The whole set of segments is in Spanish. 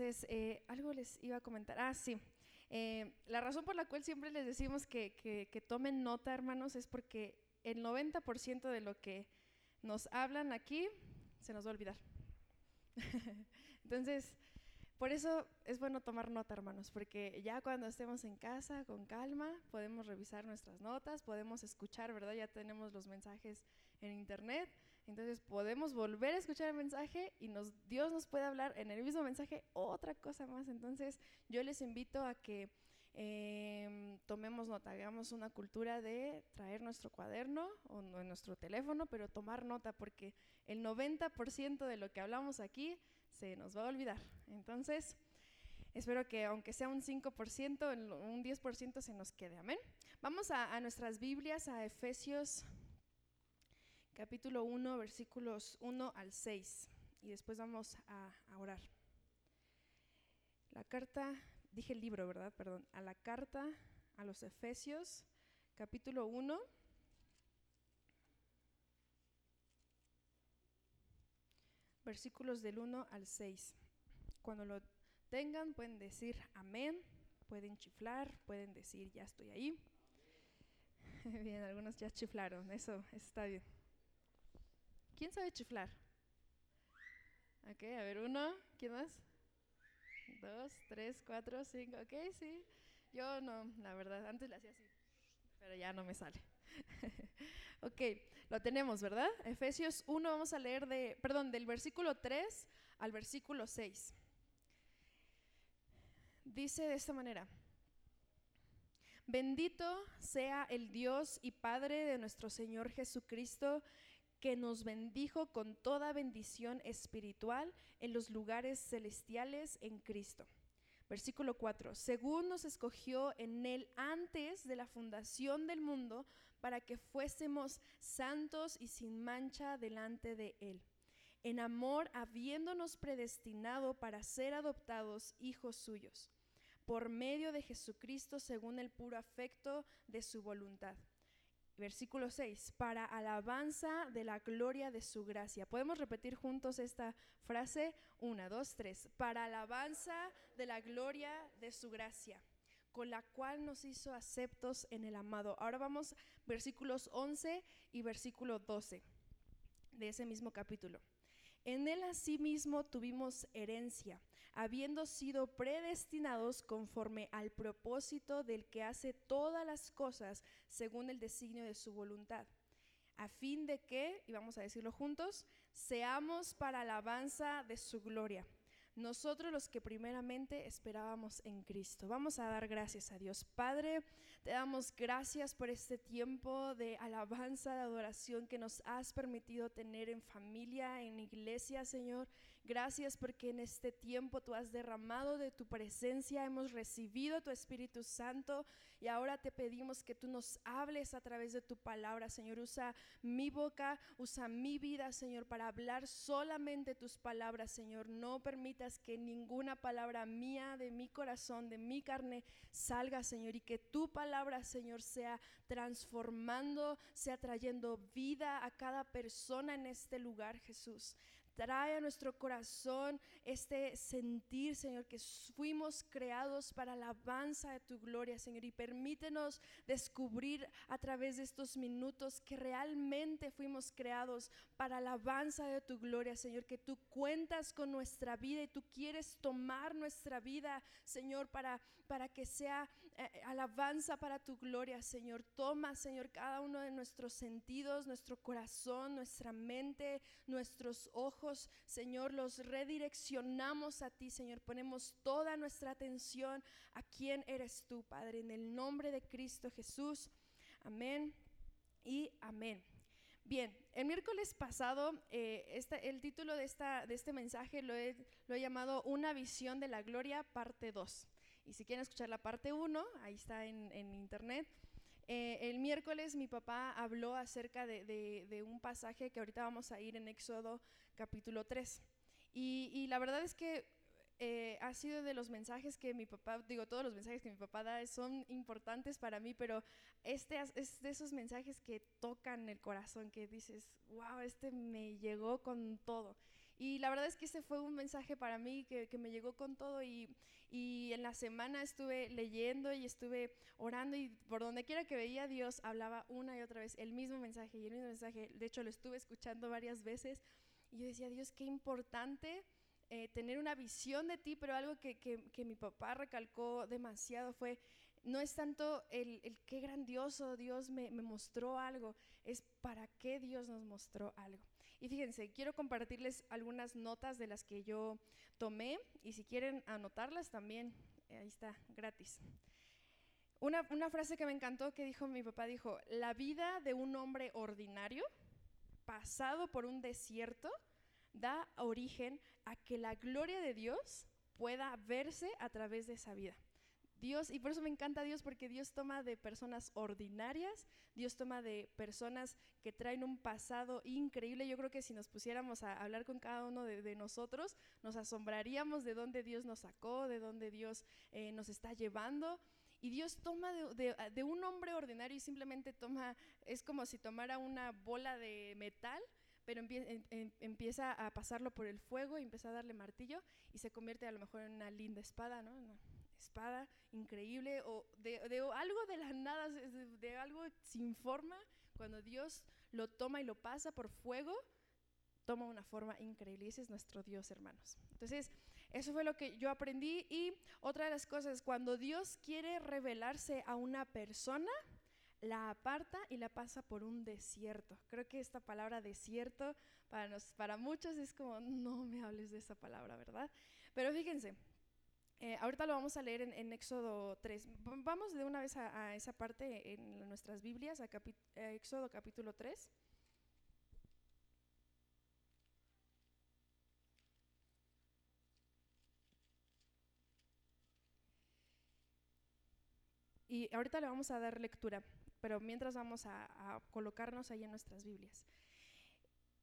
Entonces, eh, algo les iba a comentar. Ah, sí. Eh, la razón por la cual siempre les decimos que, que tomen nota, hermanos, es porque el 90% de lo que nos hablan aquí se nos va a olvidar. Entonces, por eso es bueno tomar nota, hermanos, porque ya cuando estemos en casa, con calma, podemos revisar nuestras notas, podemos escuchar, ¿verdad? Ya tenemos los mensajes en internet, entonces podemos volver a escuchar el mensaje y Dios nos puede hablar en el mismo mensaje otra cosa más. Entonces, yo les invito a que eh, tomemos nota, hagamos una cultura de traer nuestro cuaderno o nuestro teléfono, pero tomar nota porque el 90% de lo que hablamos aquí se nos va a olvidar. Entonces, espero que aunque sea un 5%, un 10% se nos quede. Amén. Vamos a, nuestras Biblias, a Efesios capítulo 1, versículos 1 al 6. Y después vamos a orar. La carta dije el libro, ¿verdad? Perdón, a la carta a los Efesios, capítulo 1. Versículos del 1 al 6. Cuando lo tengan pueden decir amén, pueden chiflar, pueden decir ya estoy ahí. Bien, algunos ya chiflaron, eso está bien. ¿Quién sabe chiflar? Ok, a ver, uno, ¿quién más? dos, tres, cuatro, cinco, ok, sí. Yo no, la verdad, antes le hacía así, pero ya no me sale. ok, lo tenemos, ¿verdad? Efesios 1, vamos a leer de, perdón, del versículo 3 al versículo 6. Dice de esta manera, bendito sea el Dios y Padre de nuestro Señor Jesucristo, que nos bendijo con toda bendición espiritual en los lugares celestiales en Cristo. Versículo 4. Según nos escogió en Él antes de la fundación del mundo para que fuésemos santos y sin mancha delante de Él. En amor, habiéndonos predestinado para ser adoptados hijos suyos, por medio de Jesucristo según el puro afecto de su voluntad Versículo 6, para alabanza de la gloria de su gracia. ¿Podemos repetir juntos esta frase? Una, dos, tres. Para alabanza de la gloria de su gracia, con la cual nos hizo aceptos en el amado. Ahora vamos versículos 11 y versículo 12 de ese mismo capítulo. En él asimismo tuvimos herencia, habiendo sido predestinados conforme al propósito del que hace todas las cosas según el designio de su voluntad, a fin de que, y vamos a decirlo juntos, seamos para alabanza de su gloria nosotros los que primeramente esperábamos en Cristo. Vamos a dar gracias a Dios. Padre, te damos gracias por este tiempo de alabanza, de adoración que nos has permitido tener en familia, en iglesia, Señor. Gracias porque en este tiempo tú has derramado de tu presencia, hemos recibido tu Espíritu Santo y ahora te pedimos que tú nos hables a través de tu palabra, Señor. Usa mi boca, usa mi vida, Señor, para hablar solamente tus palabras, Señor. No permite que ninguna palabra mía, de mi corazón, de mi carne, salga, Señor, y que tu palabra, Señor, sea transformando, sea trayendo vida a cada persona en este lugar, Jesús. Trae a nuestro corazón este sentir, Señor, que fuimos creados para la alabanza de tu gloria, Señor. Y permítenos descubrir a través de estos minutos que realmente fuimos creados para la alabanza de tu gloria, Señor. Que tú cuentas con nuestra vida y tú quieres tomar nuestra vida, Señor, para, para que sea alabanza para tu gloria, Señor. Toma, Señor, cada uno de nuestros sentidos, nuestro corazón, nuestra mente, nuestros ojos Señor, los redireccionamos a ti, Señor. Ponemos toda nuestra atención a quién eres tú, Padre, en el nombre de Cristo Jesús. Amén y amén. Bien, el miércoles pasado, eh, el título de, esta, de este mensaje lo he, lo he llamado Una visión de la gloria, parte 2. Y si quieren escuchar la parte 1, ahí está en, en internet. Eh, el miércoles mi papá habló acerca de, un pasaje que ahorita vamos a ir en Éxodo capítulo 3. Y, la verdad es que eh, ha sido de los mensajes que mi papá, digo, todos los mensajes que mi papá da son importantes para mí, pero este es de esos mensajes que tocan el corazón, que dices, wow, este me llegó con todo. Y la verdad es que ese fue un mensaje para mí que, que me llegó con todo y, y, en la semana estuve leyendo y estuve orando y por donde quiera que veía Dios hablaba una y otra vez el mismo mensaje y el mismo mensaje. De hecho, lo estuve escuchando varias veces y yo decía, Dios, qué importante. Eh, tener una visión de ti, pero algo que, que, que mi papá recalcó demasiado fue no es tanto el, el qué grandioso Dios me, me, mostró algo, es para qué Dios nos mostró algo. Y fíjense, quiero compartirles algunas notas de las que yo tomé y si quieren anotarlas también, eh, ahí está, gratis. Una, una frase que me encantó que dijo mi papá, dijo, la vida de un hombre ordinario, pasado por un desierto, da origen a que la gloria de Dios pueda verse a través de esa vida. Dios, y por eso me encanta Dios, porque Dios toma de personas ordinarias, Dios toma de personas que traen un pasado increíble. Yo creo que si nos pusiéramos a hablar con cada uno de, nosotros, nos asombraríamos de dónde Dios nos sacó, de dónde Dios eh, nos está llevando. Y Dios toma de, de, un hombre ordinario y simplemente toma, es como si tomara una bola de metal, pero empieza a pasarlo por el fuego y empieza a darle martillo y se convierte a lo mejor en una linda espada, ¿no? Espada increíble o de, algo de la nada, de, algo sin forma, cuando Dios lo toma y lo pasa por fuego, toma una forma increíble. ese es nuestro Dios, hermanos. Entonces, eso fue lo que yo aprendí. Y otra de las cosas, cuando Dios quiere revelarse a una persona, la aparta y la pasa por un desierto. Creo que esta palabra desierto para, nos, para muchos es como, no me hables de esa palabra, ¿verdad? Pero fíjense, eh, ahorita lo vamos a leer en, Éxodo 3. Vamos de una vez a, esa parte en nuestras Biblias, a, Éxodo capítulo 3. Y ahorita le vamos a dar lectura, pero mientras vamos a colocarnos ahí en nuestras Biblias.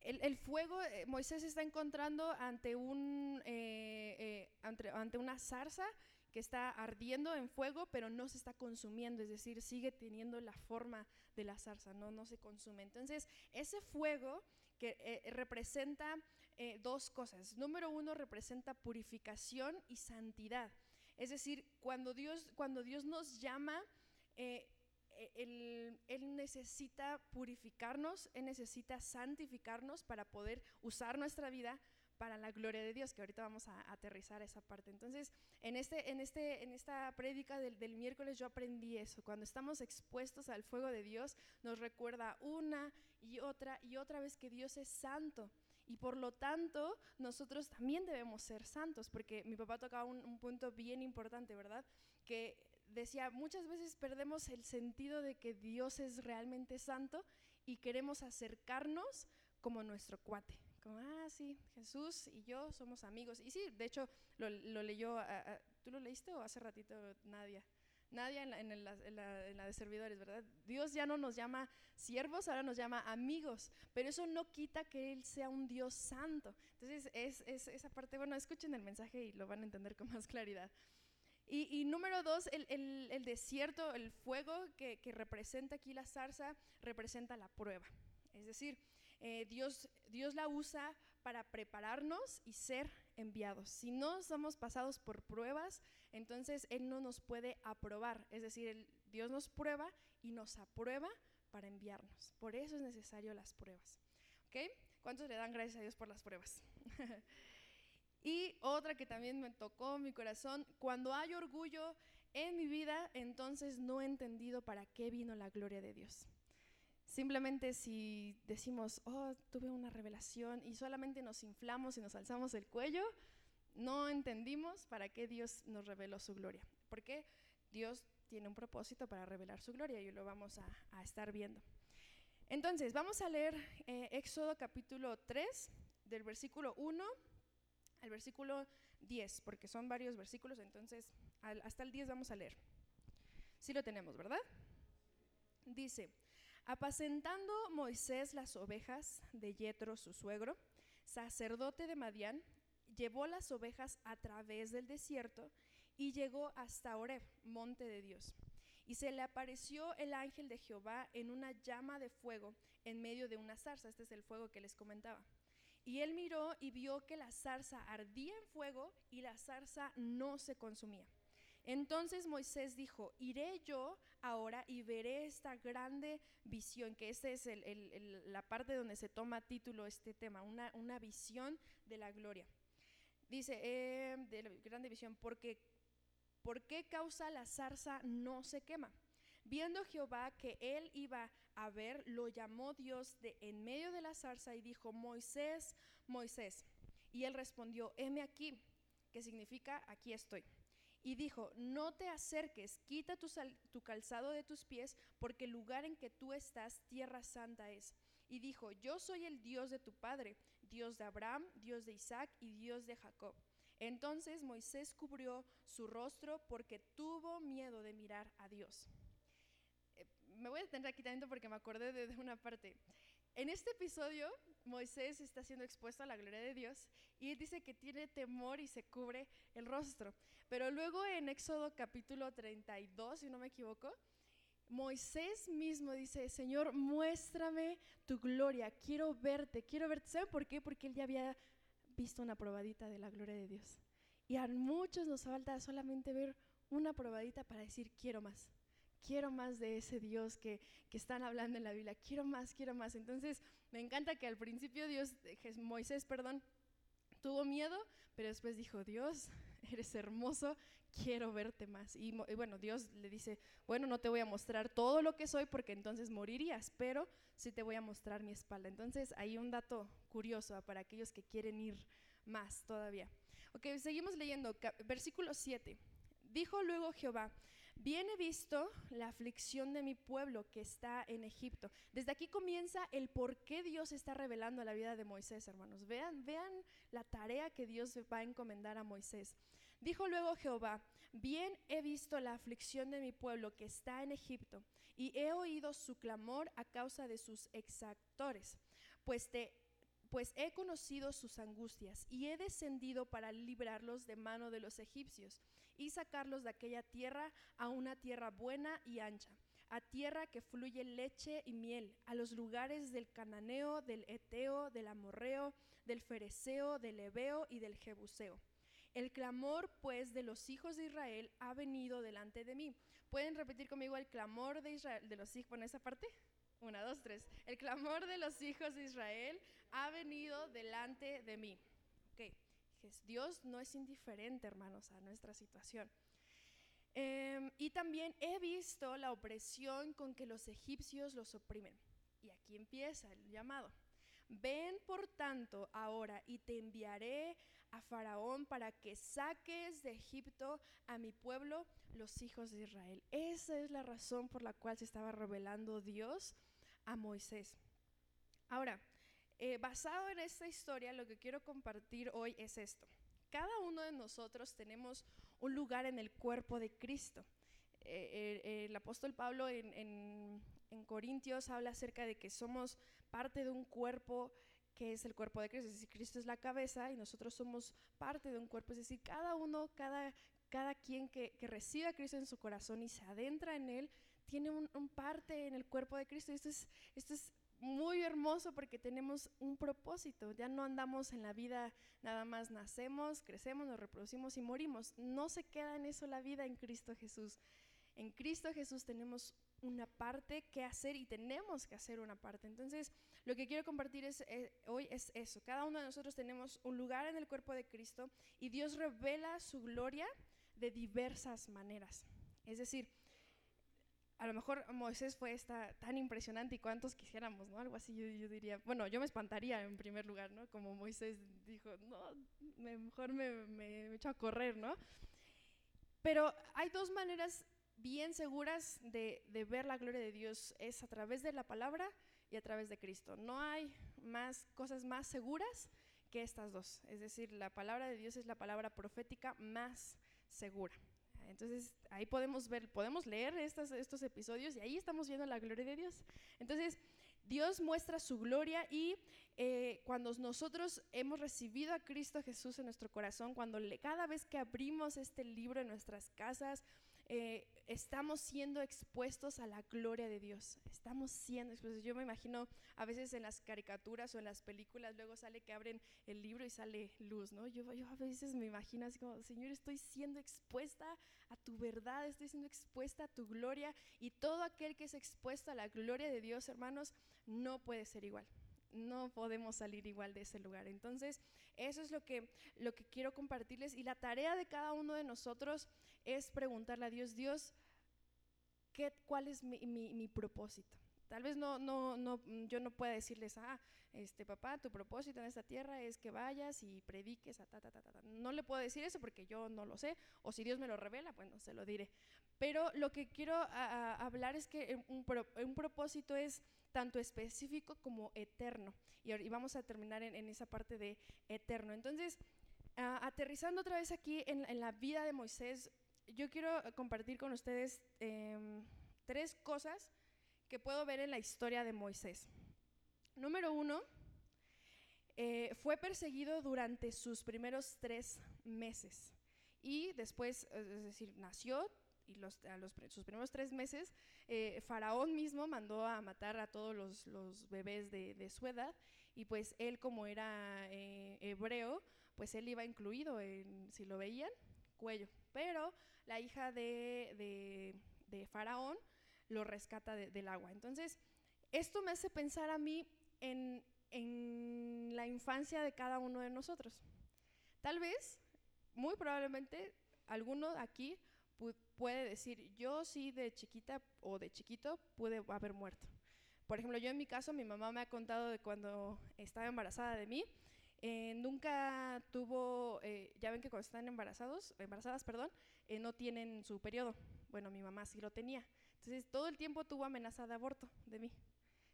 El, fuego, eh, Moisés está encontrando ante, un, eh, eh, ante, una zarza que está ardiendo en fuego, pero no se está consumiendo, es decir, sigue teniendo la forma de la zarza, no, no se consume. Entonces, ese fuego que representa dos cosas. Número uno, representa purificación y santidad. Es decir, cuando Dios, cuando Dios nos llama, él, necesita purificarnos, Él necesita santificarnos para poder usar nuestra vida para la gloria de Dios, que ahorita vamos a aterrizar esa parte. Entonces, en, este, en, este, en esta prédica del, miércoles yo aprendí eso. Cuando estamos expuestos al fuego de Dios, nos recuerda una y otra y otra vez que Dios es santo. Y por lo tanto, nosotros también debemos ser santos, porque mi papá tocaba un, un punto bien importante, ¿verdad? Que decía, muchas veces perdemos el sentido de que Dios es realmente santo y queremos acercarnos como nuestro cuate. Como, ah, sí, Jesús y yo somos amigos. Y sí, de hecho, lo, leyó, ¿tú lo leíste o hace ratito Nadia? Nadia en la, en, la, de servidores, ¿verdad? Dios ya no nos llama siervos, ahora nos llama amigos, pero eso no quita que Él sea un Dios santo. Entonces, es, es esa parte, bueno, escuchen el mensaje y lo van a entender con más claridad. Y, número dos, el, desierto, el fuego que, representa aquí la zarza, representa la prueba. Es decir, eh, Dios, Dios la usa para prepararnos y ser enviados. Si no somos pasados por pruebas, entonces Él no nos puede aprobar. Es decir, Dios nos prueba y nos aprueba para enviarnos. Por eso es necesario las pruebas. ¿Ok? ¿Cuántos le dan gracias a Dios por las pruebas? Y otra que también me tocó mi corazón, cuando hay orgullo en mi vida, entonces no he entendido para qué vino la gloria de Dios. Simplemente si decimos, oh, tuve una revelación y solamente nos inflamos y nos alzamos el cuello, no entendimos para qué Dios nos reveló su gloria. Porque Dios tiene un propósito para revelar su gloria y lo vamos a, estar viendo. Entonces, vamos a leer eh, Éxodo capítulo 3, del versículo 1 al versículo 10, porque son varios versículos, entonces hasta el 10 vamos a leer. Sí lo tenemos, ¿verdad? Dice, apacentando Moisés las ovejas de Yetro, su suegro, sacerdote de Madián, llevó las ovejas a través del desierto y llegó hasta Oreb, monte de Dios. Y se le apareció el ángel de Jehová en una llama de fuego en medio de una zarza. Este es el fuego que les comentaba Y él miró y vio que la zarza ardía en fuego y la zarza no se consumía. Entonces Moisés dijo, iré yo ahora y veré esta grande visión, que esta es la parte donde se toma título este tema, una, visión de la gloria. Dice, eh, de la grande visión, porque ¿por qué causa la zarza no se quema? Viendo Jehová que él iba a ver, lo llamó Dios de en medio de la zarza y dijo, Moisés, Moisés. Y él respondió, heme aquí, que significa aquí estoy. Y dijo, no te acerques, quita tu, tu calzado de tus pies, porque el lugar en que tú estás, tierra santa es. Y dijo, yo soy el Dios de tu padre, Dios de Abraham, Dios de Isaac y Dios de Jacob. Entonces Moisés cubrió su rostro porque tuvo miedo de mirar a Dios me voy a detener aquí también porque me acordé de, una parte. En este episodio, Moisés está siendo expuesto a la gloria de Dios y dice que tiene temor y se cubre el rostro. Pero luego en Éxodo capítulo 32, si no me equivoco, Moisés mismo dice, Señor, muéstrame tu gloria, quiero verte, quiero verte. ¿Saben por qué? Porque él ya había visto una probadita de la gloria de Dios. Y a muchos nos falta solamente ver una probadita para decir, quiero más quiero más de ese Dios que, están hablando en la Biblia, quiero más, quiero más. Entonces, me encanta que al principio Dios, Moisés, perdón, tuvo miedo, pero después dijo, Dios, eres hermoso, quiero verte más. Y, bueno, Dios le dice, bueno, no te voy a mostrar todo lo que soy porque entonces morirías, pero sí te voy a mostrar mi espalda. Entonces, hay un dato curioso para aquellos que quieren ir más todavía. Ok, seguimos leyendo, versículo 7. Dijo luego Jehová, Bien he visto la aflicción de mi pueblo que está en Egipto. Desde aquí comienza el por qué Dios está revelando la vida de Moisés, hermanos. Vean, vean la tarea que Dios va a encomendar a Moisés. Dijo luego Jehová, bien he visto la aflicción de mi pueblo que está en Egipto, y he oído su clamor a causa de sus exactores, pues pues he conocido sus angustias y he descendido para librarlos de mano de los egipcios y sacarlos de aquella tierra a una tierra buena y ancha, a tierra que fluye leche y miel, a los lugares del cananeo, del eteo, del amorreo, del fereceo, del ebeo y del jebuseo. El clamor, pues, de los hijos de Israel ha venido delante de mí. ¿Pueden repetir conmigo el clamor de Israel, de los hijos, en esa parte? Una, dos, tres. El clamor de los hijos de Israel ha venido delante de mí. Okay. Dios no es indiferente, hermanos, a nuestra situación. Em, y también he visto la opresión con que los egipcios los oprimen. Y aquí empieza el llamado. Ven por tanto ahora y te enviaré a Faraón para que saques de Egipto a mi pueblo, los hijos de Israel. Esa es la razón por la cual se estaba revelando Dios a Moisés. Ahora, eh, basado en esta historia, lo que quiero compartir hoy es esto. Cada uno de nosotros tenemos un lugar en el cuerpo de Cristo. Eh, el apóstol Pablo en, Corintios habla acerca de que somos parte de un cuerpo que es el cuerpo de Cristo, es decir, Cristo es la cabeza y nosotros somos parte de un cuerpo, es decir, cada uno, cada, cada quien que, recibe a Cristo en su corazón y se adentra en Él, tiene un, parte en el cuerpo de Cristo. Esto es, esto es muy hermoso porque tenemos un propósito. Ya no andamos en la vida nada más nacemos, crecemos, nos reproducimos y morimos. No se queda en eso la vida en Cristo Jesús. En Cristo Jesús tenemos una parte que hacer y tenemos que hacer una parte. Entonces, lo que quiero compartir eh, hoy es eso. Cada uno de nosotros tenemos un lugar en el cuerpo de Cristo y Dios revela su gloria de diversas maneras. Es decir, a lo mejor Moisés fue esta, tan impresionante y cuántos quisiéramos, ¿no? Algo así yo, diría, bueno, yo me espantaría en primer lugar, ¿no? Como Moisés dijo, no, mejor me, me, echo a correr, ¿no? Pero hay dos maneras bien seguras de, de, ver la gloria de Dios, es a través de la palabra y a través de Cristo. No hay más cosas más seguras que estas dos. Es decir, la palabra de Dios es la palabra profética más segura. Entonces ahí podemos ver, podemos leer estos, estos episodios y ahí estamos viendo la gloria de Dios. Entonces Dios muestra su gloria y eh, cuando nosotros hemos recibido a Cristo Jesús en nuestro corazón, cuando cada vez que abrimos este libro en nuestras casas, eh, estamos siendo expuestos a la gloria de Dios. Estamos siendo expuestos. Yo me imagino a veces en las caricaturas o en las películas, luego sale que abren el libro y sale luz, ¿no? Yo, yo a veces me imagino así como, Señor, estoy siendo expuesta a tu verdad, estoy siendo expuesta a tu gloria y todo aquel que es expuesto a la gloria de Dios, hermanos, no puede ser igual no podemos salir igual de ese lugar. Entonces, eso es lo que, lo que quiero compartirles. Y la tarea de cada uno de nosotros es preguntarle a Dios, Dios, ¿qué, ¿cuál es mi, mi, propósito? Tal vez no, no, no, yo no pueda decirles, ah, este papá, tu propósito en esta tierra es que vayas y prediques, a ta, ta, ta, ta. No le puedo decir eso porque yo no lo sé, o si Dios me lo revela, bueno, se lo diré. Pero lo que quiero hablar es que un, un, propósito es tanto específico como eterno. Y, vamos a terminar en, esa parte de eterno. Entonces, aterrizando otra vez aquí en, la vida de Moisés, yo quiero compartir con ustedes em, tres cosas que puedo ver en la historia de Moisés. Número uno, eh, fue perseguido durante sus primeros tres meses y después, es decir, nació y los, a los, sus primeros tres meses, eh, Faraón mismo mandó a matar a todos los, los bebés de, de, su edad y pues él como era hebreo, pues él iba incluido en, si lo veían, cuello. Pero la hija de, Faraón lo rescata del agua. Entonces, esto me hace pensar a mí en, la infancia de cada uno de nosotros. Tal vez, muy probablemente, alguno aquí puede decir, yo sí de chiquita o de chiquito pude haber muerto. Por ejemplo, yo en mi caso, mi mamá me ha contado de cuando estaba embarazada de mí, eh, nunca tuvo, eh, ya ven que cuando están embarazados, embarazadas, perdón, eh, no tienen su periodo. Bueno, mi mamá sí lo tenía. Entonces, todo el tiempo tuvo amenaza de aborto de mí.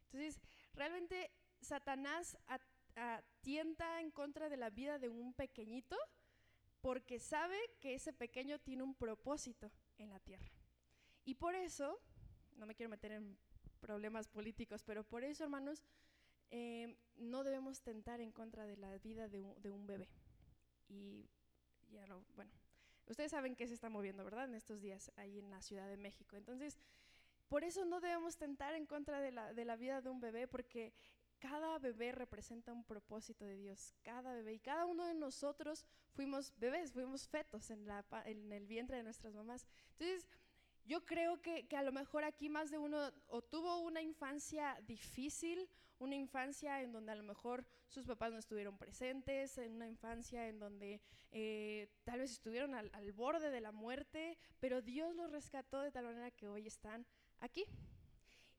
Entonces, realmente Satanás atienta en contra de la vida de un pequeñito porque sabe que ese pequeño tiene un propósito en la tierra. Y por eso, no me quiero meter en problemas políticos, pero por eso, hermanos, eh, no debemos tentar en contra de la vida de un, bebé. Y ya lo, bueno, ustedes saben que se está moviendo, ¿verdad? En estos días ahí en la Ciudad de México. Entonces, por eso no debemos tentar en contra de la, de la vida de un bebé, porque cada bebé representa un propósito de Dios, cada bebé. Y cada uno de nosotros fuimos bebés, fuimos fetos en, el vientre de nuestras mamás. Entonces, yo creo que, que, a lo mejor aquí más de uno o tuvo una infancia difícil, una infancia en donde a lo mejor sus papás no estuvieron presentes, en una infancia en donde eh, tal vez estuvieron al, al, borde de la muerte, pero Dios los rescató de tal manera que hoy están aquí.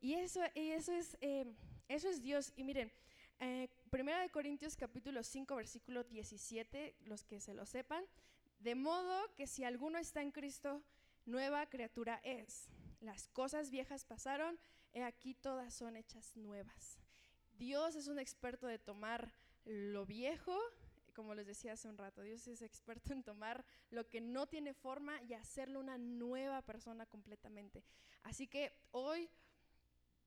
Y eso, y eso, es, eh, eso es Dios. Y miren, eh, Primera de Corintios capítulo 5 versículo 17, los que se lo sepan, de modo que si alguno está en Cristo, nueva criatura es. Las cosas viejas pasaron, he aquí todas son hechas nuevas. Dios es un experto de tomar lo viejo, como les decía hace un rato, Dios es experto en tomar lo que no tiene forma y hacerlo una nueva persona completamente. Así que hoy,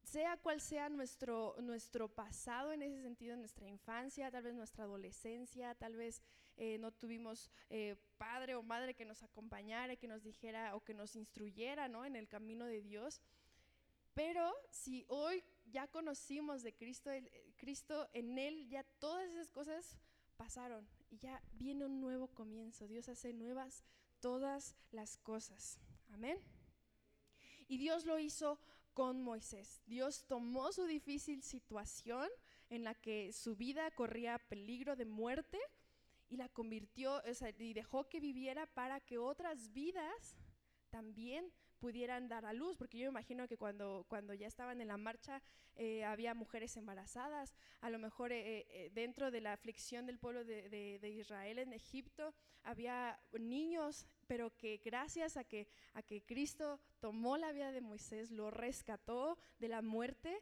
sea cual sea nuestro, nuestro pasado en ese sentido, nuestra infancia, tal vez nuestra adolescencia, tal vez eh, no tuvimos eh, padre o madre que nos acompañara, que nos dijera o que nos instruyera ¿no? en el camino de Dios. Pero si hoy ya conocimos de Cristo, eh, Cristo en Él ya todas esas cosas pasaron y ya viene un nuevo comienzo. Dios hace nuevas todas las cosas. Amén. Y Dios lo hizo con Moisés. Dios tomó su difícil situación en la que su vida corría peligro de muerte y la convirtió, y dejó que viviera para que otras vidas también pudieran dar a luz, porque yo me imagino que cuando, cuando ya estaban en la marcha eh, había mujeres embarazadas, a lo mejor eh, eh, dentro de la aflicción del pueblo de, de, Israel en Egipto había niños, pero que gracias a que, a que Cristo tomó la vida de Moisés, lo rescató de la muerte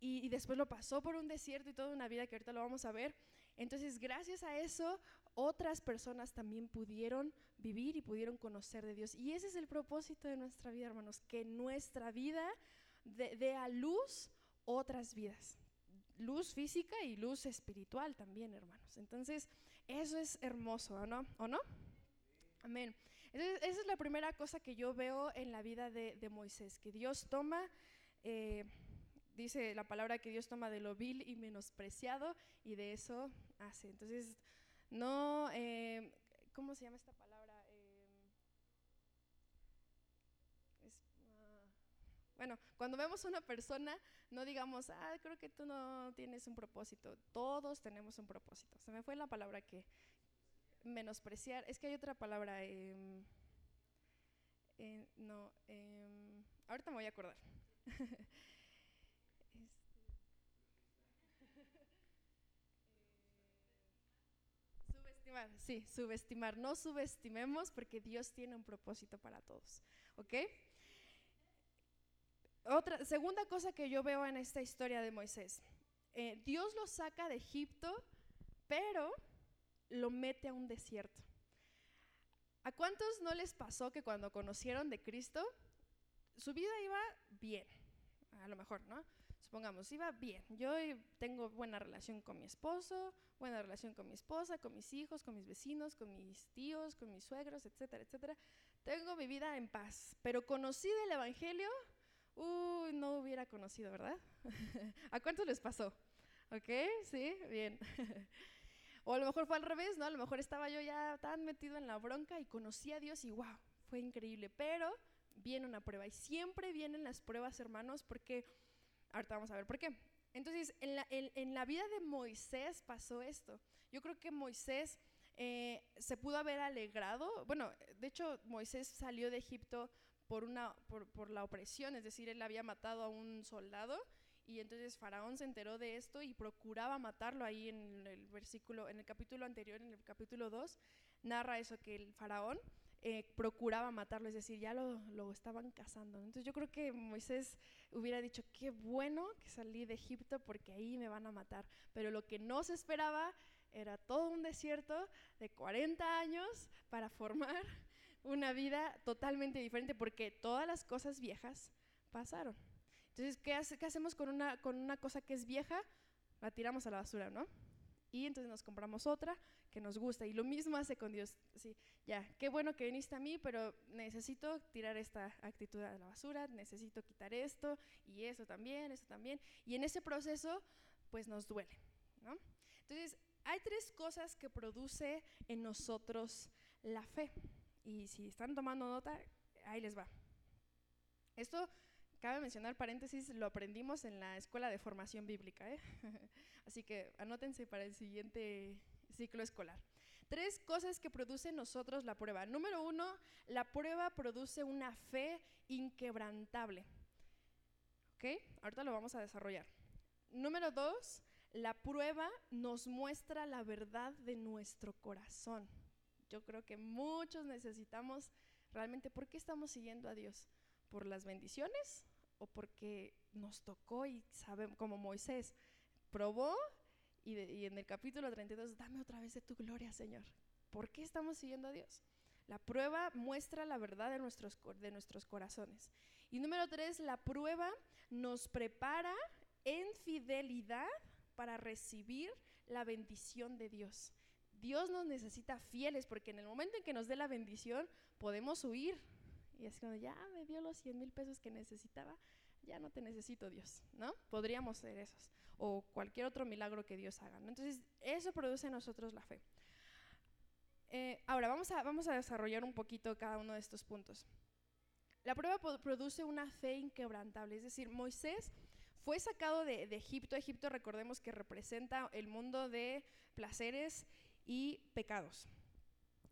y, después lo pasó por un desierto y toda una vida que ahorita lo vamos a ver, entonces, gracias a eso, otras personas también pudieron vivir y pudieron conocer de Dios. Y ese es el propósito de nuestra vida, hermanos, que nuestra vida dé a luz otras vidas. luz física y luz espiritual también, hermanos. Entonces, eso es hermoso, ¿o no? ¿O no? Amén. Entonces, esa es la primera cosa que yo veo en la vida de, Moisés, que Dios toma, eh, dice la palabra que Dios toma de lo vil y menospreciado y de eso hace. Entonces, no, eh, ¿cómo se llama esta palabra? Eh, ah, bueno, cuando vemos a una persona, no digamos, ah, creo que tú no tienes un propósito. Todos tenemos un propósito. Se me fue la palabra que menospreciar. Es que hay otra palabra. Em, eh, no, em, ahorita me voy a acordar. subestimar, sí, subestimar. No subestimemos porque Dios tiene un propósito para todos. ¿Ok? Otra, segunda cosa que yo veo en esta historia de Moisés. Eh, Dios lo saca de Egipto, pero lo mete a un desierto. ¿A cuántos no les pasó que cuando conocieron de Cristo, su vida iba bien? A lo mejor, ¿no? Supongamos, iba bien. Yo tengo buena relación con mi esposo, buena relación con mi esposa, con mis hijos, con mis vecinos, con mis tíos, con mis suegros, etcétera, etcétera. Tengo mi vida en paz. Pero conocí del Evangelio Uy, no hubiera conocido, ¿verdad? ¿A cuántos les pasó? ¿Ok? Sí, bien. o a lo mejor fue al revés, ¿no? A lo mejor estaba yo ya tan metido en la bronca y conocí a Dios y wow, fue increíble. Pero viene una prueba y siempre vienen las pruebas, hermanos, porque ahorita vamos a ver por qué. Entonces, en la, en, la vida de Moisés pasó esto. Yo creo que Moisés eh, se pudo haber alegrado. Bueno, de hecho, Moisés salió de Egipto por, una, por, por, la opresión, es decir, él había matado a un soldado y entonces Faraón se enteró de esto y procuraba matarlo ahí en el versículo, en el capítulo anterior, en el capítulo 2, narra eso, que el Faraón eh, procuraba matarlo, es decir, ya lo, lo, estaban cazando. Entonces yo creo que Moisés hubiera dicho, qué bueno que salí de Egipto porque ahí me van a matar. Pero lo que no se esperaba era todo un desierto de 40 años para formar una vida totalmente diferente porque todas las cosas viejas pasaron. Entonces, ¿qué, hacemos con una, con una cosa que es vieja? La tiramos a la basura, ¿no? Y entonces nos compramos otra que nos gusta. Y lo mismo hace con Dios. Sí, ya, qué bueno que viniste a mí, pero necesito tirar esta actitud a la basura, necesito quitar esto y eso también, eso también. Y en ese proceso, pues nos duele, ¿no? Entonces, hay tres cosas que produce en nosotros la fe. Y si están tomando nota, ahí les va. Esto, cabe mencionar paréntesis, lo aprendimos en la escuela de formación bíblica. ¿eh? Así que anótense para el siguiente ciclo escolar. Tres cosas que produce en nosotros la prueba. Número uno, la prueba produce una fe inquebrantable. ¿Ok? Ahorita lo vamos a desarrollar. Número dos, la prueba nos muestra la verdad de nuestro corazón yo creo que muchos necesitamos realmente, ¿por qué estamos siguiendo a Dios? ¿Por las bendiciones o porque nos tocó y sabemos, como Moisés, probó y, en el capítulo 32, dame otra vez de tu gloria, Señor. ¿Por qué estamos siguiendo a Dios? La prueba muestra la verdad de nuestros, de nuestros corazones. Y número tres, la prueba nos prepara en fidelidad para recibir la bendición de Dios. Dios nos necesita fieles porque en el momento en que nos dé la bendición podemos huir. Y es cuando ya me dio los 100 mil pesos que necesitaba, ya no te necesito Dios, ¿no? Podríamos ser esos. O cualquier otro milagro que Dios haga. Entonces, eso produce en nosotros la fe. Eh, ahora, vamos a, vamos a desarrollar un poquito cada uno de estos puntos. La prueba produce una fe inquebrantable, es decir, Moisés fue sacado de, de Egipto. Egipto, recordemos que representa el mundo de placeres y pecados.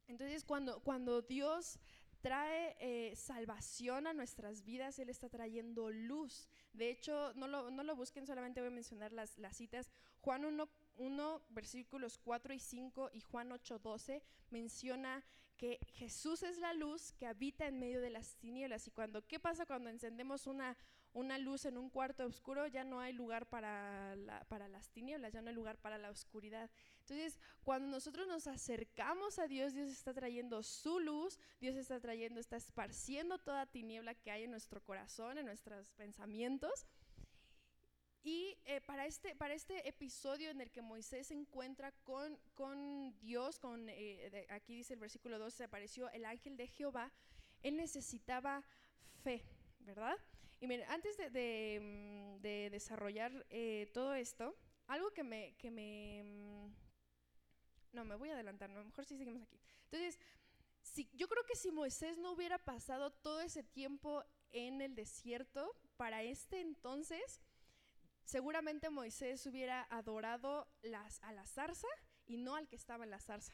Entonces, cuando, cuando Dios trae eh, salvación a nuestras vidas, Él está trayendo luz. De hecho, no lo, no lo busquen, solamente voy a mencionar las, las citas. Juan 1, 1, versículos 4 y 5 y Juan 8, 12 menciona que Jesús es la luz que habita en medio de las tinieblas. Y cuando, ¿qué pasa cuando encendemos una, una luz en un cuarto oscuro? Ya no hay lugar para, para las tinieblas, ya no hay lugar para la oscuridad. Entonces, cuando nosotros nos acercamos a Dios, Dios está trayendo su luz, Dios está trayendo, está esparciendo toda tiniebla que hay en nuestro corazón, en nuestros pensamientos. Y eh, para, este, para este episodio en el que Moisés se encuentra con, con Dios, con, eh, aquí dice el versículo 2, se apareció el ángel de Jehová, él necesitaba fe, ¿verdad? Y miren, antes de, mm, desarrollar eh, todo esto, algo que me, que me... Mm, no, me voy a adelantar, no, mejor si seguimos aquí. Entonces, si, yo creo que si Moisés no hubiera pasado todo ese tiempo en el desierto, para este entonces, seguramente Moisés hubiera adorado las, a la zarza y no al que estaba en la zarza.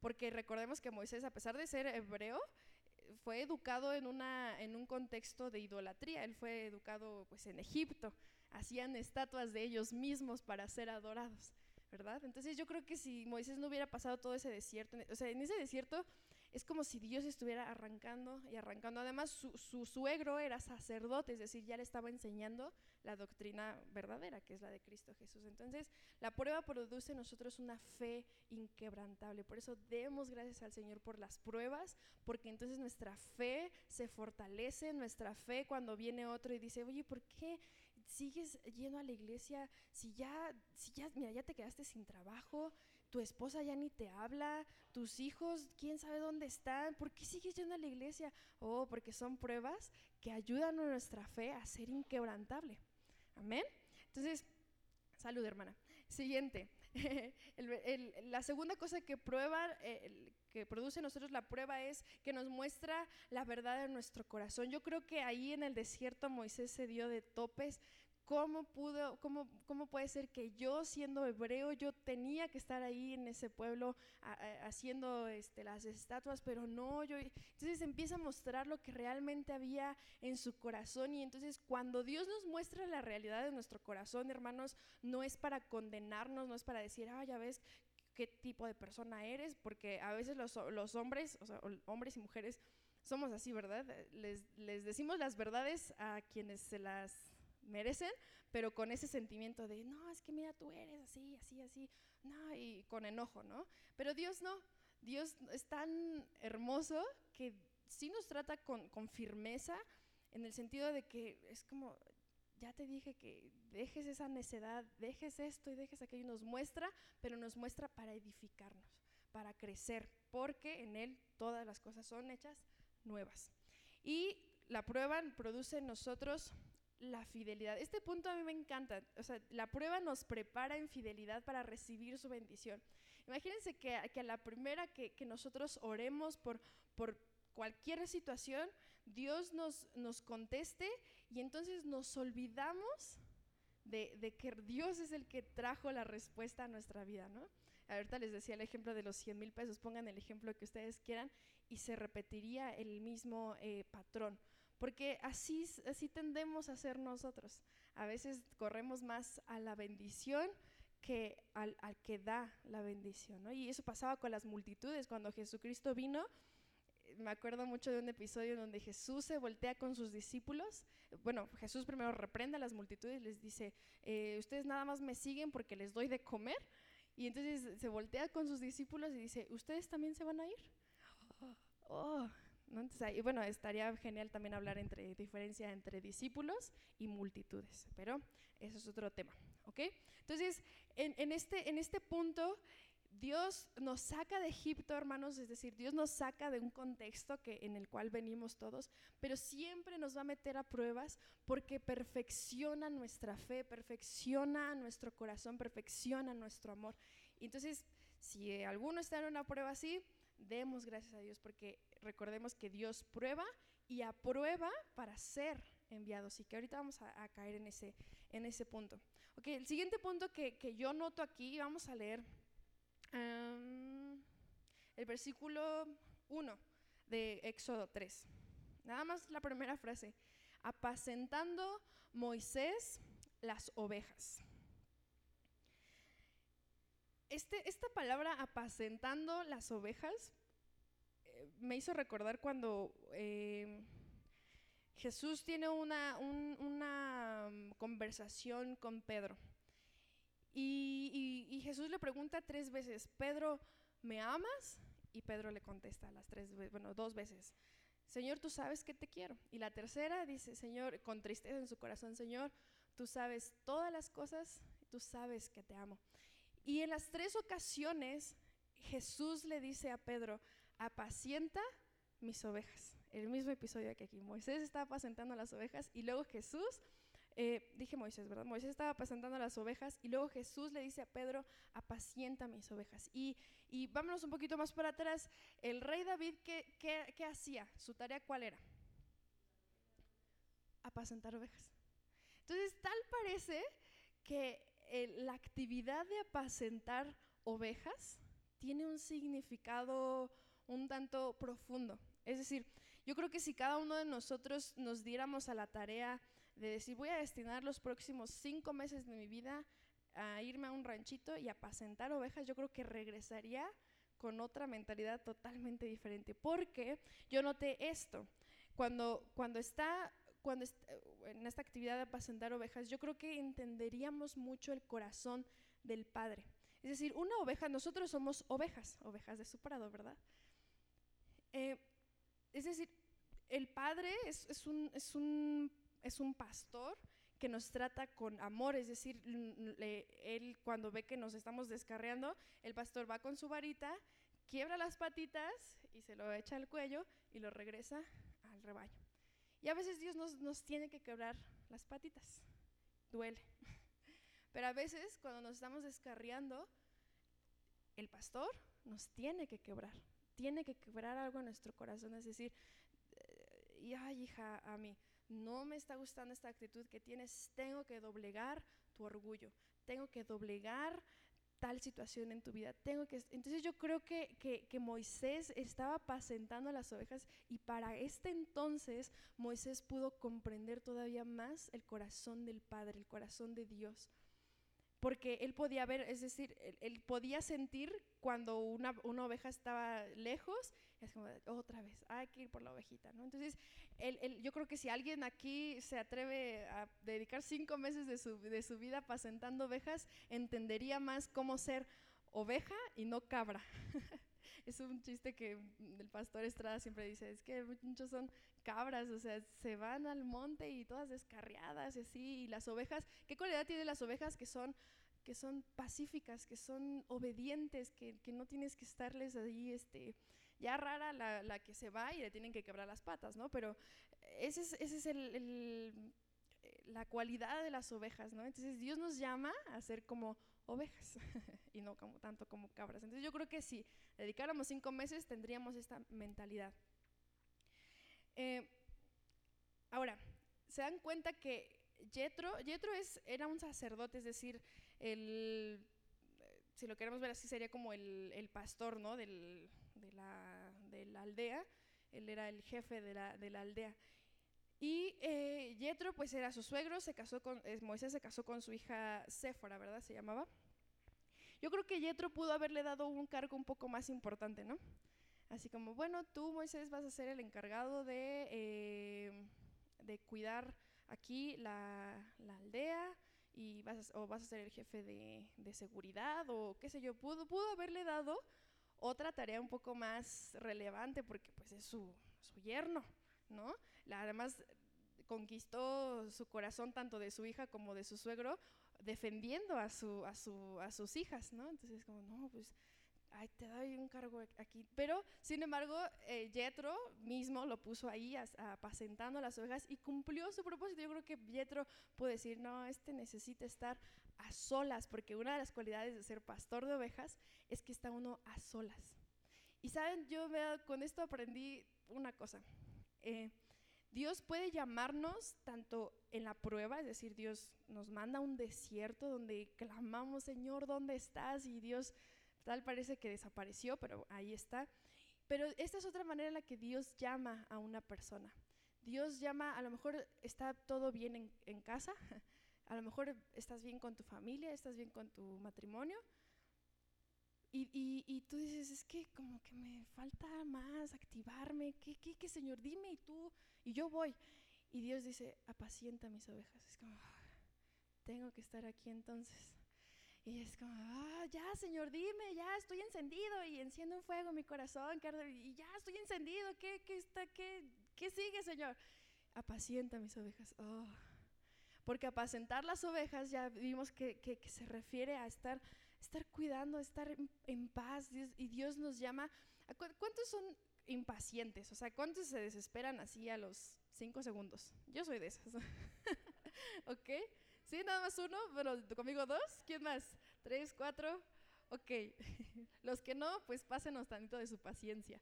Porque recordemos que Moisés, a pesar de ser hebreo, fue educado en, una, en un contexto de idolatría. Él fue educado pues, en Egipto. Hacían estatuas de ellos mismos para ser adorados, ¿verdad? Entonces yo creo que si Moisés no hubiera pasado todo ese desierto, o sea, en ese desierto es como si Dios estuviera arrancando y arrancando. Además, su, suegro era sacerdote, es decir, ya le estaba enseñando la doctrina verdadera, que es la de Cristo Jesús. Entonces, la prueba produce en nosotros una fe inquebrantable. Por eso demos gracias al Señor por las pruebas, porque entonces nuestra fe se fortalece, nuestra fe cuando viene otro y dice, oye, ¿por qué sigues yendo a la iglesia si ya, si ya, mira, ya te quedaste sin trabajo? Tu esposa ya ni te habla, tus hijos, quién sabe dónde están, ¿por qué sigues yendo a la iglesia? Oh, porque son pruebas que ayudan a nuestra fe a ser inquebrantable. Amén. Entonces, salud hermana. Siguiente. la segunda cosa que prueba, que produce nosotros la prueba es que nos muestra la verdad de nuestro corazón. Yo creo que ahí en el desierto Moisés se dio de topes ¿Cómo, pudo, cómo, ¿Cómo puede ser que yo, siendo hebreo, yo tenía que estar ahí en ese pueblo haciendo este, las estatuas, pero no, yo... Entonces empieza a mostrar lo que realmente había en su corazón y entonces cuando Dios nos muestra la realidad de nuestro corazón, hermanos, no es para condenarnos, no es para decir, ah, ya ves qué tipo de persona eres, porque a veces los, los hombres, o sea, hombres y mujeres, somos así, ¿verdad? Les, les decimos las verdades a quienes se las merecen, pero con ese sentimiento de, no, es que mira, tú eres así, así, así, no, y con enojo, ¿no? Pero Dios no, Dios es tan hermoso que sí nos trata con, con firmeza en el sentido de que es como, ya te dije que dejes esa necedad, dejes esto y dejes aquello, nos muestra, pero nos muestra para edificarnos, para crecer, porque en Él todas las cosas son hechas nuevas. Y la prueba produce en nosotros la fidelidad. Este punto a mí me encanta. O sea, la prueba nos prepara en fidelidad para recibir su bendición. Imagínense que, que a la primera que, que, nosotros oremos por, por cualquier situación, Dios nos, nos conteste y entonces nos olvidamos de, de, que Dios es el que trajo la respuesta a nuestra vida, ¿no? Ahorita les decía el ejemplo de los 100 mil pesos, pongan el ejemplo que ustedes quieran y se repetiría el mismo eh, patrón porque así, así tendemos a ser nosotros. A veces corremos más a la bendición que al, que da la bendición. Y eso pasaba con las multitudes. Cuando Jesucristo vino, me acuerdo mucho de un episodio donde Jesús se voltea con sus discípulos. Bueno, Jesús primero reprende a las multitudes, les dice, eh, ustedes nada más me siguen porque les doy de comer. Y entonces se voltea con sus discípulos y dice, ¿ustedes también se van a ir? Oh, y bueno, estaría genial también hablar entre diferencia entre discípulos y multitudes, pero eso es otro tema, ¿ok? Entonces, en, este, en este punto, Dios nos saca de Egipto, hermanos, es decir, Dios nos saca de un contexto que, en el cual venimos todos, pero siempre nos va a meter a pruebas porque perfecciona nuestra fe, perfecciona nuestro corazón, perfecciona nuestro amor. Entonces, si alguno está en una prueba así, demos gracias a Dios porque recordemos que Dios prueba y aprueba para ser enviados y que ahorita vamos a, caer en ese, en ese punto. Ok, el siguiente punto que, que yo noto aquí, vamos a leer el versículo 1 de Éxodo 3. Nada más la primera frase. Apacentando Moisés las ovejas. Este, esta palabra apacentando las ovejas me hizo recordar cuando eh, Jesús tiene una, mm, conversación con Pedro. Y, Jesús le pregunta tres veces, Pedro, ¿me amas? Y Pedro le contesta las tres bueno, dos veces, Señor, tú sabes que te quiero. Y la tercera dice, Señor, con tristeza en su corazón, Señor, tú sabes todas las cosas, tú sabes que te amo. Y en las tres ocasiones Jesús le dice a Pedro, apacienta mis ovejas. El mismo episodio que aquí. Moisés estaba apacentando las ovejas y luego Jesús, eh, dije Moisés, ¿verdad? Moisés estaba apacentando las ovejas y luego Jesús le dice a Pedro, apacienta mis ovejas. Y, y vámonos un poquito más para atrás. El rey David, ¿qué, qué, qué hacía? ¿Su tarea cuál era? Apacentar ovejas. Entonces, tal parece que eh, la actividad de apacentar ovejas tiene un significado un tanto profundo. Es decir, yo creo que si cada uno de nosotros nos diéramos a la tarea de decir, voy a destinar los próximos cinco meses de mi vida a irme a un ranchito y apacentar ovejas, yo creo que regresaría con otra mentalidad totalmente diferente. Porque yo noté esto, cuando, cuando está cuando en esta actividad de apacentar ovejas, yo creo que entenderíamos mucho el corazón del Padre. Es decir, una oveja, nosotros somos ovejas, ovejas de su prado, ¿verdad? Eh, es decir, el Padre es, es, un, es, un, es un pastor que nos trata con amor, es decir, él cuando ve que nos estamos descarriando, el pastor va con su varita, quiebra las patitas y se lo echa al cuello y lo regresa al rebaño. Y a veces Dios nos, nos tiene que quebrar las patitas. Duele. Pero a veces cuando nos estamos descarriando, el pastor nos tiene que quebrar. Tiene que quebrar algo en nuestro corazón. Es decir, eh, y ay, hija, a mí no me está gustando esta actitud que tienes. Tengo que doblegar tu orgullo. Tengo que doblegar tal situación en tu vida. Tengo que, entonces yo creo que, que, Moisés estaba apacentando las ovejas y para este entonces Moisés pudo comprender todavía más el corazón del Padre, el corazón de Dios. Porque él podía ver, es decir, él, podía sentir cuando una, una, oveja estaba lejos, es como, otra vez, hay que ir por la ovejita, ¿no? Entonces, él, yo creo que si alguien aquí se atreve a dedicar cinco meses de su, de su vida apacentando ovejas, entendería más cómo ser oveja y no cabra. es un chiste que el pastor Estrada siempre dice, es que muchos son cabras, o sea, se van al monte y todas descarriadas y así, y las ovejas, ¿qué cualidad tienen las ovejas que son que son pacíficas, que son obedientes, que, que no tienes que estarles ahí este, ya rara la, que se va y le tienen que quebrar las patas, ¿no? Pero ese es, el, la cualidad de las ovejas, ¿no? Entonces Dios nos llama a ser como ovejas y no como, tanto como cabras. Entonces yo creo que si dedicáramos cinco meses tendríamos esta mentalidad. Eh, ahora, se dan cuenta que Jetro es, era un sacerdote, es decir, el, si lo queremos ver así, sería como el, pastor ¿no? La, de la aldea, él era el jefe de la, de la aldea. Y eh, Yetro, pues era su suegro, se casó con, Moisés se casó con su hija Séfora, ¿verdad? Se llamaba. Yo creo que Yetro pudo haberle dado un cargo un poco más importante, ¿no? Así como, bueno, tú, Moisés, vas a ser el encargado de, eh, de cuidar aquí la, la aldea y vas a, o vas a ser el jefe de, de, seguridad o qué sé yo. Pudo, pudo haberle dado otra tarea un poco más relevante porque pues es su, su yerno, ¿no? Además conquistó su corazón tanto de su hija como de su suegro defendiendo a, su, a, su, a sus hijas, ¿no? Entonces como, no, pues ay, te doy un cargo aquí. Pero, sin embargo, eh, Jethro mismo lo puso ahí apacentando las ovejas y cumplió su propósito. Yo creo que Jethro puede decir, no, este necesita estar a solas, porque una de las cualidades de ser pastor de ovejas es que está uno a solas. Y saben, yo con esto aprendí una cosa. Eh, Dios puede llamarnos tanto en la prueba, es decir, Dios nos manda a un desierto donde clamamos, Señor, ¿dónde estás? Y Dios tal parece que desapareció, pero ahí está. Pero esta es otra manera en la que Dios llama a una persona. Dios llama, a lo mejor está todo bien en, en casa, a lo mejor estás bien con tu familia, estás bien con tu matrimonio. Y, y, tú dices, es que como que me falta más activarme. ¿Qué, qué, qué, Señor? Dime y tú. Y yo voy. Y Dios dice, apacienta mis ovejas. Es como, tengo que estar aquí entonces. Y es como, ah, ya, Señor, dime, ya estoy encendido y enciendo un fuego en mi corazón, y ya estoy encendido. ¿Qué, qué, está, qué, qué sigue, Señor? Apacienta mis ovejas. Oh porque apacentar las ovejas ya vimos que, que- que se refiere a estar, estar cuidando, estar en, en paz, Dios- y Dios nos llama. ¿a cu- ¿Cuántos son impacientes? O sea, ¿cuántos se desesperan así a los cinco segundos? Yo soy de esas. ¿Ok? ¿Sí? Nada más uno, pero conmigo dos. ¿Quién más? ¿Tres, cuatro? Ok. Los que no, pues pásenos tantito de su paciencia.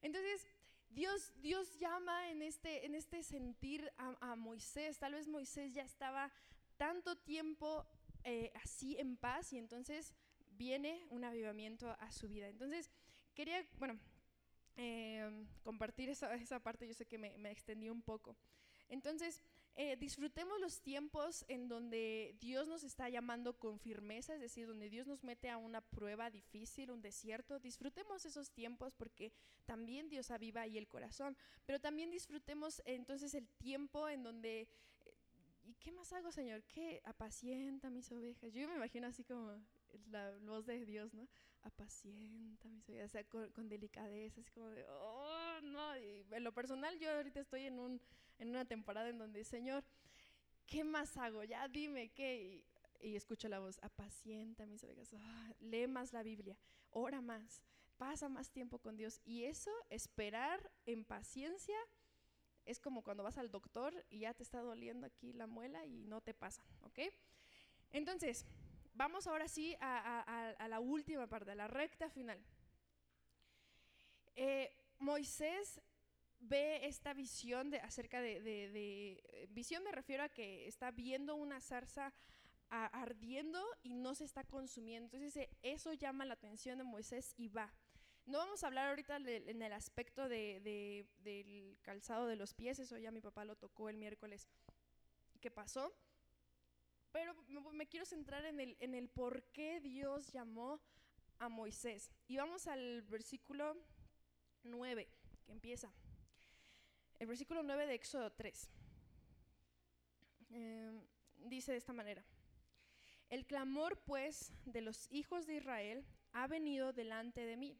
Entonces, Dios, llama en este, en este sentir a, a Moisés. Tal vez Moisés ya estaba tanto tiempo eh, así en paz y entonces viene un avivamiento a su vida. Entonces, quería, bueno, eh, compartir esa, esa parte. Yo sé que me, me extendí un poco. Entonces, eh, disfrutemos los tiempos en donde Dios nos está llamando con firmeza, es decir, donde Dios nos mete a una prueba difícil, un desierto. Disfrutemos esos tiempos porque también Dios aviva ahí el corazón. Pero también disfrutemos eh, entonces el tiempo en donde... eh, ¿Y qué más hago, Señor? ¿Qué? Apacienta mis ovejas. Yo me imagino así como la voz de Dios, ¿no? Apacienta mis ovejas, o sea, con, con delicadeza, así como de, oh, no. En lo personal, yo ahorita estoy en, un, en una temporada en donde, Señor, ¿qué más hago? Ya dime qué. Y, escucho la voz, apacienta mis ovejas, ah, lee más la Biblia, ora más, pasa más tiempo con Dios. Y eso, esperar en paciencia, es como cuando vas al doctor y ya te está doliendo aquí la muela y no te pasa, ¿ok? Entonces, vamos ahora sí a la última parte, a la recta final. Eh, Moisés ve esta visión de, acerca de, de- visión me refiero a que está viendo una zarza ardiendo y no se está consumiendo. Entonces dice, eso llama la atención de Moisés y va. No vamos a hablar ahorita en el aspecto de- de- del calzado de los pies, eso ya mi papá lo tocó el miércoles que pasó. Pero me, me quiero centrar en el, en el por qué Dios llamó a Moisés. Y vamos al versículo 9, que empieza. El versículo 9 de Éxodo 3. Eh, dice de esta manera. El clamor, pues, de los hijos de Israel ha venido delante de mí,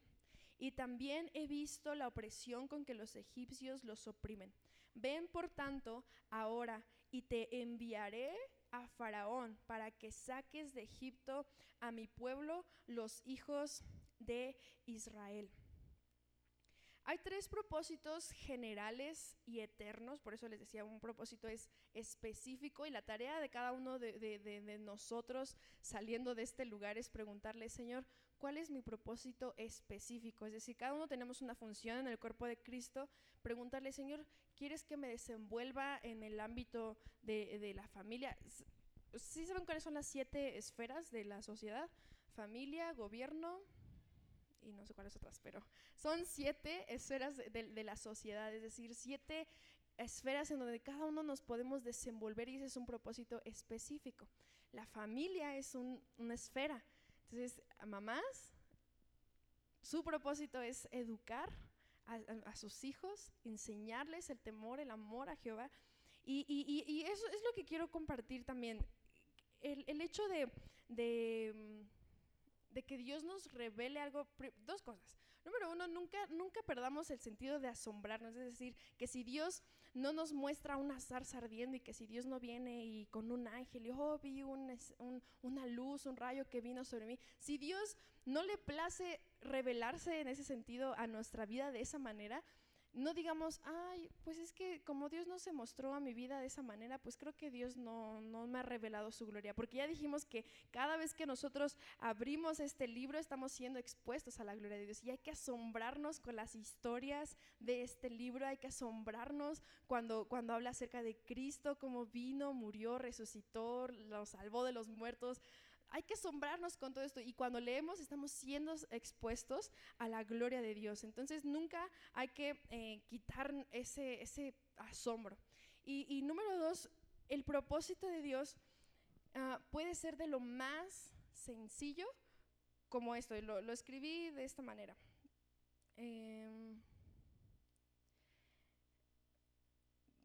y también he visto la opresión con que los egipcios los oprimen. Ven, por tanto, ahora, y te enviaré a Faraón para que saques de Egipto a mi pueblo, los hijos de Israel. Hay tres propósitos generales y eternos, por eso les decía, un propósito es específico y la tarea de cada uno de, nosotros saliendo de este lugar es preguntarle, Señor, ¿cuál es mi propósito específico? Es decir, cada uno tenemos una función en el cuerpo de Cristo, preguntarle, Señor, ¿quieres que me desenvuelva en el ámbito de, la familia? ¿Sí saben cuáles son las siete esferas de la sociedad? Familia, gobierno y no sé cuáles otras, pero son siete esferas de, de- la sociedad, es decir, siete esferas en donde cada uno nos podemos desenvolver y ese es un propósito específico. La familia es un- una esfera. Entonces, mamás, su propósito es educar a, sus hijos, enseñarles el temor, el amor a Jehová. Y, y- eso es lo que quiero compartir también. El, el hecho de, de que Dios nos revele algo, dos cosas. Número uno, nunca, nunca perdamos el sentido de asombrarnos, es decir, que si Dios no nos muestra una zarza ardiendo y que si Dios no viene y con un ángel y oh, vi un- una luz, un rayo que vino sobre mí, si Dios no le place revelarse en ese sentido a nuestra vida de esa manera, no digamos, ay, pues es que como Dios no se mostró a mi vida de esa manera, pues creo que Dios no, no me ha revelado su gloria. Porque ya dijimos que cada vez que nosotros abrimos este libro estamos siendo expuestos a la gloria de Dios. Y hay que asombrarnos con las historias de este libro, hay que asombrarnos cuando, cuando habla acerca de Cristo, cómo vino, murió, resucitó, lo salvó de los muertos. Hay que asombrarnos con todo esto y cuando leemos estamos siendo expuestos a la gloria de Dios. Entonces nunca hay que eh, quitar ese, asombro. Y, número dos, el propósito de Dios ah, puede ser de lo más sencillo como esto. Lo, lo escribí de esta manera. Em,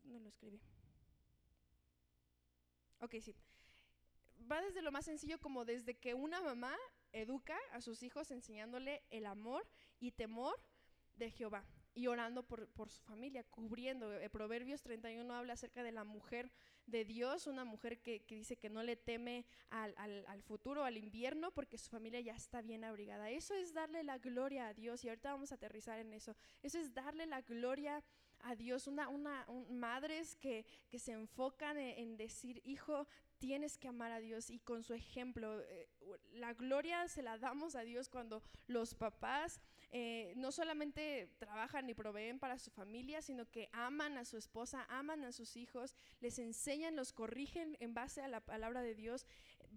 no lo escribí. Ok, sí. Va desde lo más sencillo como desde que una mamá educa a sus hijos enseñándole el amor y temor de Jehová. y orando por, por su familia, cubriendo. Eh, Proverbios 31 habla acerca de la mujer de Dios, una mujer que, que dice que no le teme al, al, futuro, al invierno, porque su familia ya está bien abrigada. Eso es darle la gloria a Dios y ahorita vamos a aterrizar en eso. Eso es darle la gloria a Dios, una, una un- madres que, que se enfocan en, en decir, hijo, tienes que amar a Dios y con su ejemplo, eh, la gloria se la damos a Dios cuando los papás eh, no solamente trabajan y proveen para su familia, sino que aman a su esposa, aman a sus hijos, les enseñan, los corrigen en base a la palabra de Dios.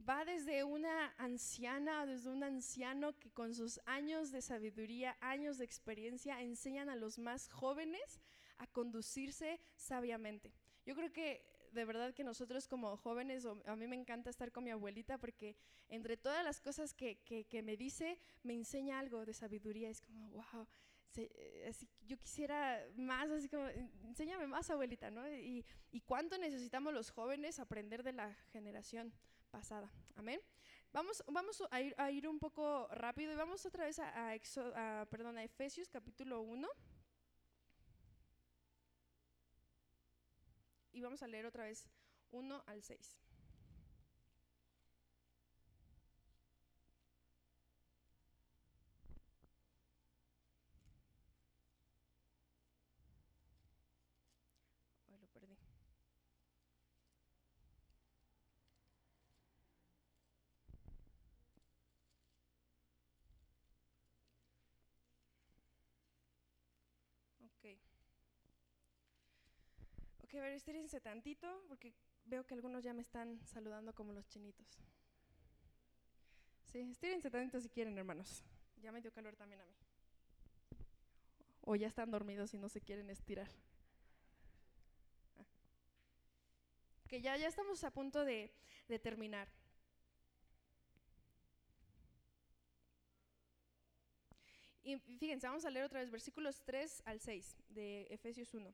Va desde una anciana, desde un anciano que con sus años de sabiduría, años de experiencia, enseñan a los más jóvenes a conducirse sabiamente. Yo creo que de verdad que nosotros como jóvenes, a mí me encanta estar con mi abuelita porque entre todas las cosas que, que- que me dice, me enseña algo de sabiduría. Es como, wow, se- eh, así, yo quisiera más, así como, "En- enséñame más, abuelita, ¿no? Y, y cuánto necesitamos los jóvenes aprender de la generación pasada. Amén. Vamos, vamos a, ir, a ir un poco rápido y vamos otra vez a, a Exo- a, perdón, a Efesios capítulo 1. Y vamos a leer otra vez 1 al 6. Ay, lo perdí. Ok. Ok, a ver, estírense tantito porque veo que algunos ya me están saludando como los chinitos. Sí, estírense tantito si quieren, hermanos. Ya me dio calor también a mí. O ya están dormidos y no se quieren estirar. Ah. Que ya, ya estamos a punto de, de terminar. Y fíjense, vamos a leer otra vez versículos 3 al 6 de Efesios 1.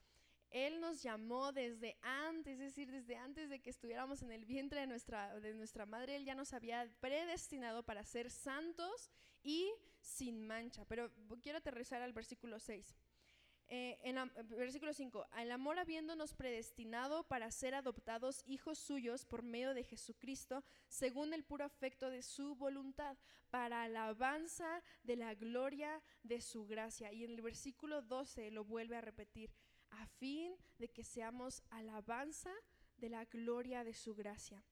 Él nos llamó desde antes, es decir, desde antes de que estuviéramos en el vientre de nuestra, de nuestra madre, Él ya nos había predestinado para ser santos y sin mancha. Pero quiero aterrizar al versículo 6. Eh, en versículo 5, al amor habiéndonos predestinado para ser adoptados hijos suyos por medio de Jesucristo, según el puro afecto de su voluntad, para alabanza de la gloria de su gracia. Y en el versículo 12 lo vuelve a repetir, a fin de que seamos alabanza de la gloria de su gracia.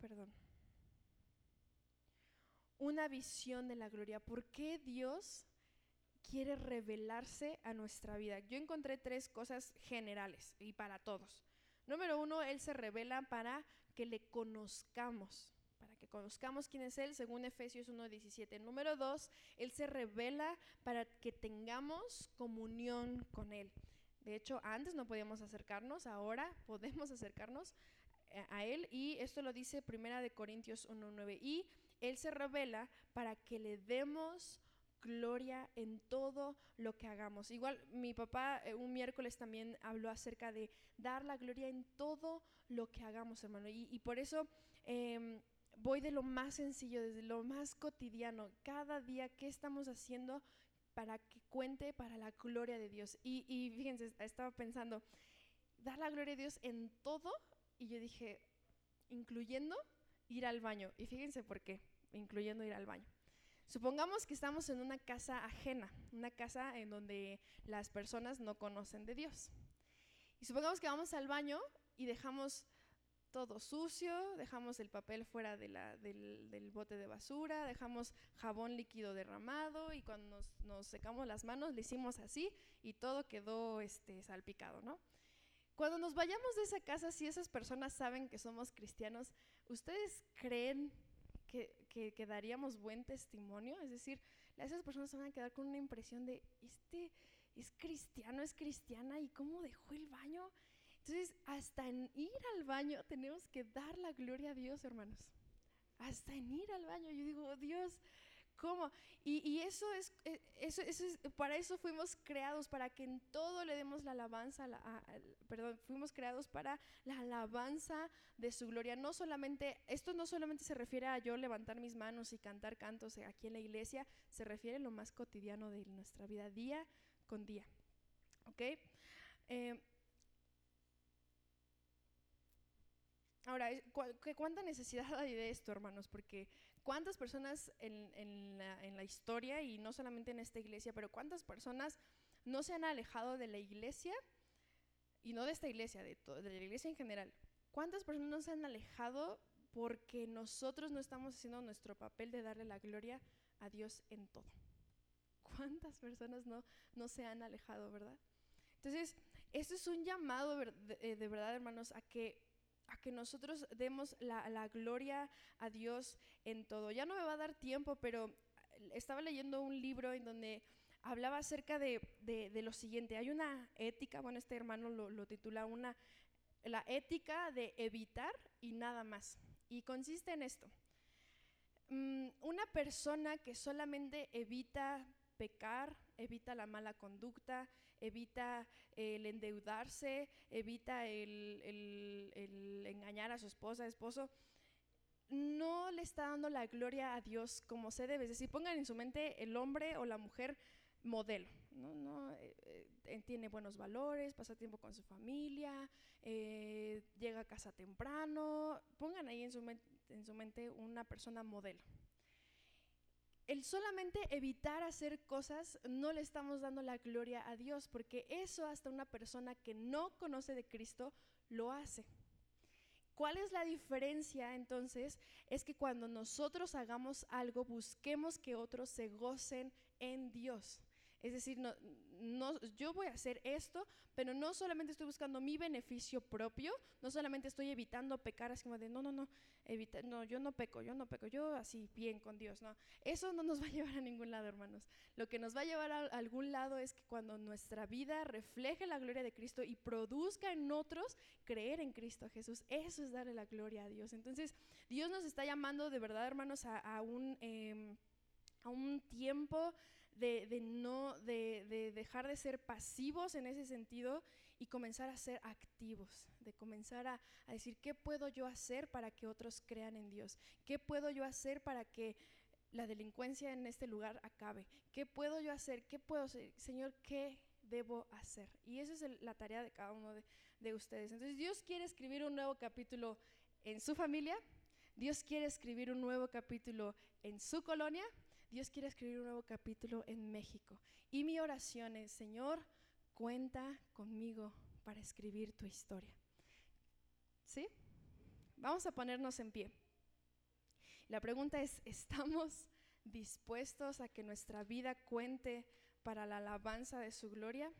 Perdón. Una visión de la gloria. ¿Por qué Dios quiere revelarse a nuestra vida? Yo encontré tres cosas generales y para todos. Número uno, Él se revela para que le conozcamos, conozcamos quién es Él, según Efesios 1.17. Número dos, Él se revela para que tengamos comunión con Él. De hecho, antes no podíamos acercarnos, ahora podemos acercarnos eh, a Él y esto lo dice Primera de Corintios 1.9. Y Él se revela para que le demos gloria en todo lo que hagamos. Igual mi papá eh, un miércoles también habló acerca de dar la gloria en todo lo que hagamos, hermano. Y, y por eso em, voy de lo más sencillo, desde lo más cotidiano, cada día, ¿qué estamos haciendo para que cuente para la gloria de Dios? Y, y fíjense, estaba pensando, dar la gloria a Dios en todo, y yo dije, incluyendo ir al baño. Y fíjense por qué, incluyendo ir al baño. Supongamos que estamos en una casa ajena, una casa en donde las personas no conocen de Dios. Y supongamos que vamos al baño y dejamos todo sucio, dejamos el papel fuera de la- del, del bote de basura, dejamos jabón líquido derramado y cuando nos, nos secamos las manos le hicimos así y todo quedó este, salpicado, ¿no? Cuando nos vayamos de esa casa, si esas personas saben que somos cristianos, ¿ustedes creen que, que, que daríamos buen testimonio? Es decir, esas personas van a quedar con una impresión de, este es cristiano, es cristiana, ¿y cómo dejó el baño Entonces, hasta en ir al baño tenemos que dar la gloria a Dios, hermanos. Hasta en ir al baño. Yo digo, Dios, ¿Cómo? Y, eso, es, eh, eso, es, para eso fuimos creados, para que en todo le demos la alabanza, perdón, fuimos creados para la alabanza de su gloria. No solamente, esto no solamente se refiere a yo levantar mis manos y cantar cantos aquí en la iglesia, se refiere a lo más cotidiano de nuestra vida, día con día. ¿Ok? Eh, ahora, ¿cuánta necesidad hay de esto, hermanos? Porque ¿Cuántas personas en, la, historia, y no solamente en esta iglesia, pero cuántas personas no se han alejado de la iglesia, y no de esta iglesia, de, de la iglesia en general? ¿Cuántas personas no se han alejado porque nosotros no estamos haciendo nuestro papel de darle la gloria a Dios en todo? ¿Cuántas personas no, no se han alejado, verdad? Entonces, esto es un llamado de, de verdad, hermanos, a que a que nosotros demos la, gloria a Dios en todo. Ya no me va a dar tiempo, pero estaba leyendo un libro en donde hablaba acerca de, lo siguiente. Hay una ética, bueno, este hermano lo, titula una, la ética de evitar y nada más. Y consiste en esto. Mm, una persona que solamente evita pecar, evita la mala conducta, evita el endeudarse, evita el, engañar a su esposa, esposo, no le está dando la gloria a Dios como se debe. Es decir, pongan en su mente el hombre o la mujer modelo. ¿no? Eh, eh, tiene buenos valores, pasa tiempo con su familia, eh, llega a casa temprano. Pongan ahí en su, en su mente una persona modelo el solamente evitar hacer cosas no le estamos dando la gloria a Dios, porque eso hasta una persona que no conoce de Cristo lo hace. ¿Cuál es la diferencia entonces? Es que cuando nosotros hagamos algo, busquemos que otros se gocen en Dios. Es decir, no, yo voy a hacer esto, pero no solamente estoy buscando mi beneficio propio, no solamente estoy evitando pecar así como de, no, no, no, evita, no, yo no peco, yo no peco, yo así bien con Dios, no. Eso no nos va a llevar a ningún lado, hermanos. Lo que nos va a llevar a, algún lado es que cuando nuestra vida refleje la gloria de Cristo y produzca en otros creer en Cristo Jesús, eso es darle la gloria a Dios. Entonces, Dios nos está llamando de verdad, hermanos, a, un, em, a un tiempo de, no, de, dejar de ser pasivos en ese sentido y comenzar a ser activos, de comenzar a, decir, ¿qué puedo yo hacer para que otros crean en Dios? ¿Qué puedo yo hacer para que la delincuencia en este lugar acabe? ¿Qué puedo yo hacer? ¿Qué puedo hacer? Señor, ¿qué debo hacer? Y esa es la tarea de cada uno de, de ustedes. Entonces Dios quiere escribir un nuevo capítulo en su familia, Dios quiere escribir un nuevo capítulo en su colonia Dios quiere escribir un nuevo capítulo en México. Y mi oración es, Señor, cuenta conmigo para escribir tu historia. ¿Sí? Vamos a ponernos en pie. La pregunta es, ¿estamos dispuestos a que nuestra vida cuente para la alabanza de su gloria?